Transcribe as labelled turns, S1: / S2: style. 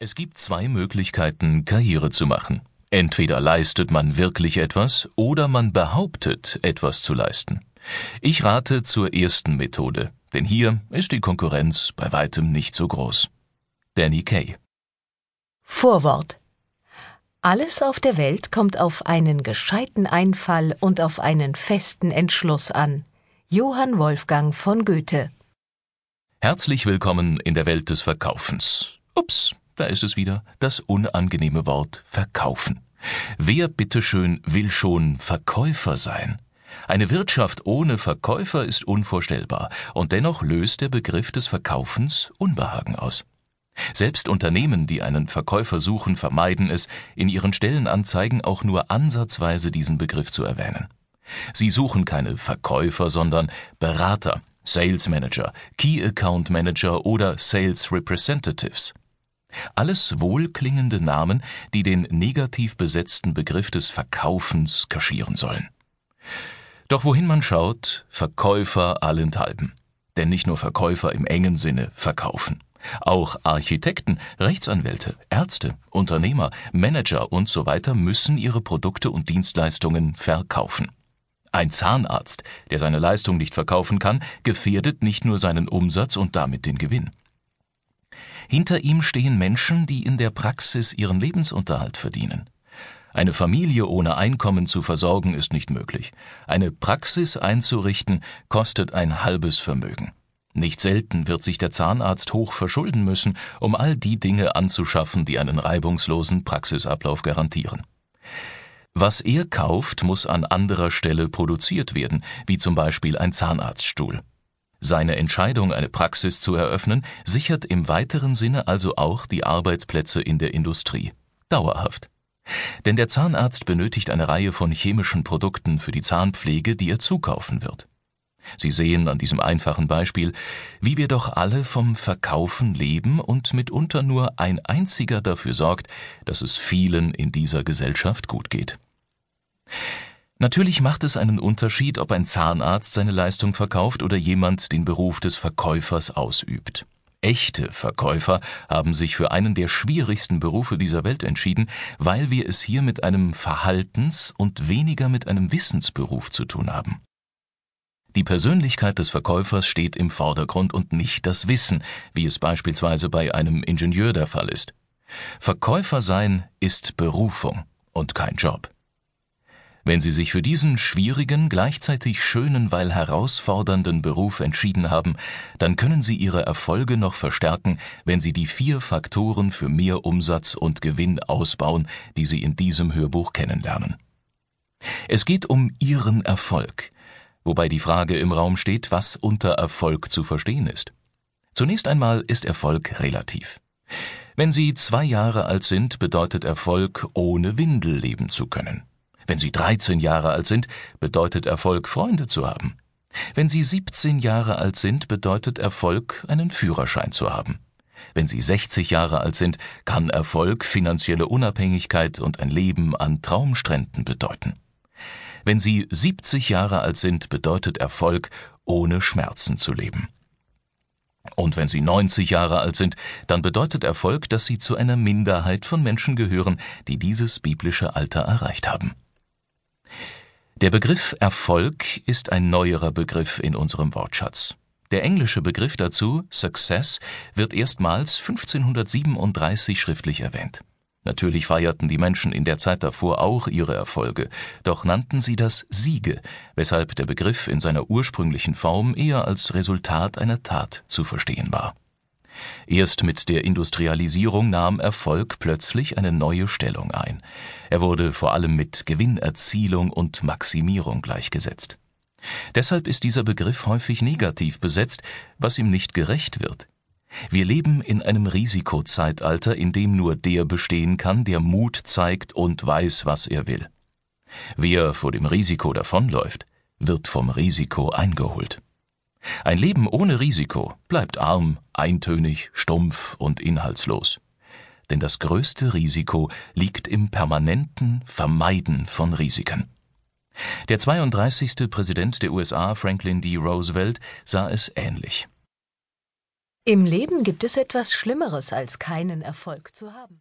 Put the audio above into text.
S1: Es gibt zwei Möglichkeiten, Karriere zu machen. Entweder leistet man wirklich etwas oder man behauptet, etwas zu leisten. Ich rate zur ersten Methode, denn hier ist die Konkurrenz bei weitem nicht so groß. Danny Kay.
S2: Vorwort. Alles auf der Welt kommt auf einen gescheiten Einfall und auf einen festen Entschluss an. Johann Wolfgang von Goethe.
S1: Herzlich willkommen in der Welt des Verkaufens. Ups, da ist es wieder, das unangenehme Wort verkaufen. Wer bitteschön will schon Verkäufer sein? Eine Wirtschaft ohne Verkäufer ist unvorstellbar, und dennoch löst der Begriff des Verkaufens Unbehagen aus. Selbst Unternehmen, die einen Verkäufer suchen, vermeiden es, in ihren Stellenanzeigen auch nur ansatzweise diesen Begriff zu erwähnen. Sie suchen keine Verkäufer, sondern Berater, Sales Manager, Key Account Manager oder Sales Representatives. Alles wohlklingende Namen, die den negativ besetzten Begriff des Verkaufens kaschieren sollen. Doch wohin man schaut, Verkäufer allenthalben. Denn nicht nur Verkäufer im engen Sinne verkaufen. Auch Architekten, Rechtsanwälte, Ärzte, Unternehmer, Manager und so weiter müssen ihre Produkte und Dienstleistungen verkaufen. Ein Zahnarzt, der seine Leistung nicht verkaufen kann, gefährdet nicht nur seinen Umsatz und damit den Gewinn. Hinter ihm stehen Menschen, die in der Praxis ihren Lebensunterhalt verdienen. Eine Familie ohne Einkommen zu versorgen ist nicht möglich. Eine Praxis einzurichten kostet ein halbes Vermögen. Nicht selten wird sich der Zahnarzt hoch verschulden müssen, um all die Dinge anzuschaffen, die einen reibungslosen Praxisablauf garantieren. Was er kauft, muss an anderer Stelle produziert werden, wie zum Beispiel ein Zahnarztstuhl. Seine Entscheidung, eine Praxis zu eröffnen, sichert im weiteren Sinne also auch die Arbeitsplätze in der Industrie. Dauerhaft. Denn der Zahnarzt benötigt eine Reihe von chemischen Produkten für die Zahnpflege, die er zukaufen wird. Sie sehen an diesem einfachen Beispiel, wie wir doch alle vom Verkaufen leben und mitunter nur ein einziger dafür sorgt, dass es vielen in dieser Gesellschaft gut geht. Natürlich macht es einen Unterschied, ob ein Zahnarzt seine Leistung verkauft oder jemand den Beruf des Verkäufers ausübt. Echte Verkäufer haben sich für einen der schwierigsten Berufe dieser Welt entschieden, weil wir es hier mit einem Verhaltens- und weniger mit einem Wissensberuf zu tun haben. Die Persönlichkeit des Verkäufers steht im Vordergrund und nicht das Wissen, wie es beispielsweise bei einem Ingenieur der Fall ist. Verkäufer sein ist Berufung und kein Job. Wenn Sie sich für diesen schwierigen, gleichzeitig schönen, weil herausfordernden Beruf entschieden haben, dann können Sie Ihre Erfolge noch verstärken, wenn Sie die vier Faktoren für mehr Umsatz und Gewinn ausbauen, die Sie in diesem Hörbuch kennenlernen. Es geht um Ihren Erfolg, wobei die Frage im Raum steht, was unter Erfolg zu verstehen ist. Zunächst einmal ist Erfolg relativ. Wenn Sie zwei Jahre alt sind, bedeutet Erfolg, ohne Windel leben zu können. Wenn Sie 13 Jahre alt sind, bedeutet Erfolg, Freunde zu haben. Wenn Sie 17 Jahre alt sind, bedeutet Erfolg, einen Führerschein zu haben. Wenn Sie 60 Jahre alt sind, kann Erfolg finanzielle Unabhängigkeit und ein Leben an Traumstränden bedeuten. Wenn Sie 70 Jahre alt sind, bedeutet Erfolg, ohne Schmerzen zu leben. Und wenn Sie 90 Jahre alt sind, dann bedeutet Erfolg, dass Sie zu einer Minderheit von Menschen gehören, die dieses biblische Alter erreicht haben. Der Begriff Erfolg ist ein neuerer Begriff in unserem Wortschatz. Der englische Begriff dazu, Success, wird erstmals 1537 schriftlich erwähnt. Natürlich feierten die Menschen in der Zeit davor auch ihre Erfolge, doch nannten sie das Siege, weshalb der Begriff in seiner ursprünglichen Form eher als Resultat einer Tat zu verstehen war. Erst mit der Industrialisierung nahm Erfolg plötzlich eine neue Stellung ein. Er wurde vor allem mit Gewinnerzielung und Maximierung gleichgesetzt. Deshalb ist dieser Begriff häufig negativ besetzt, was ihm nicht gerecht wird. Wir leben in einem Risikozeitalter, in dem nur der bestehen kann, der Mut zeigt und weiß, was er will. Wer vor dem Risiko davonläuft, wird vom Risiko eingeholt. Ein Leben ohne Risiko bleibt arm, eintönig, stumpf und inhaltslos. Denn das größte Risiko liegt im permanenten Vermeiden von Risiken. Der 32. Präsident der USA, Franklin D. Roosevelt, sah es ähnlich.
S2: Im Leben gibt es etwas Schlimmeres, als keinen Erfolg zu haben.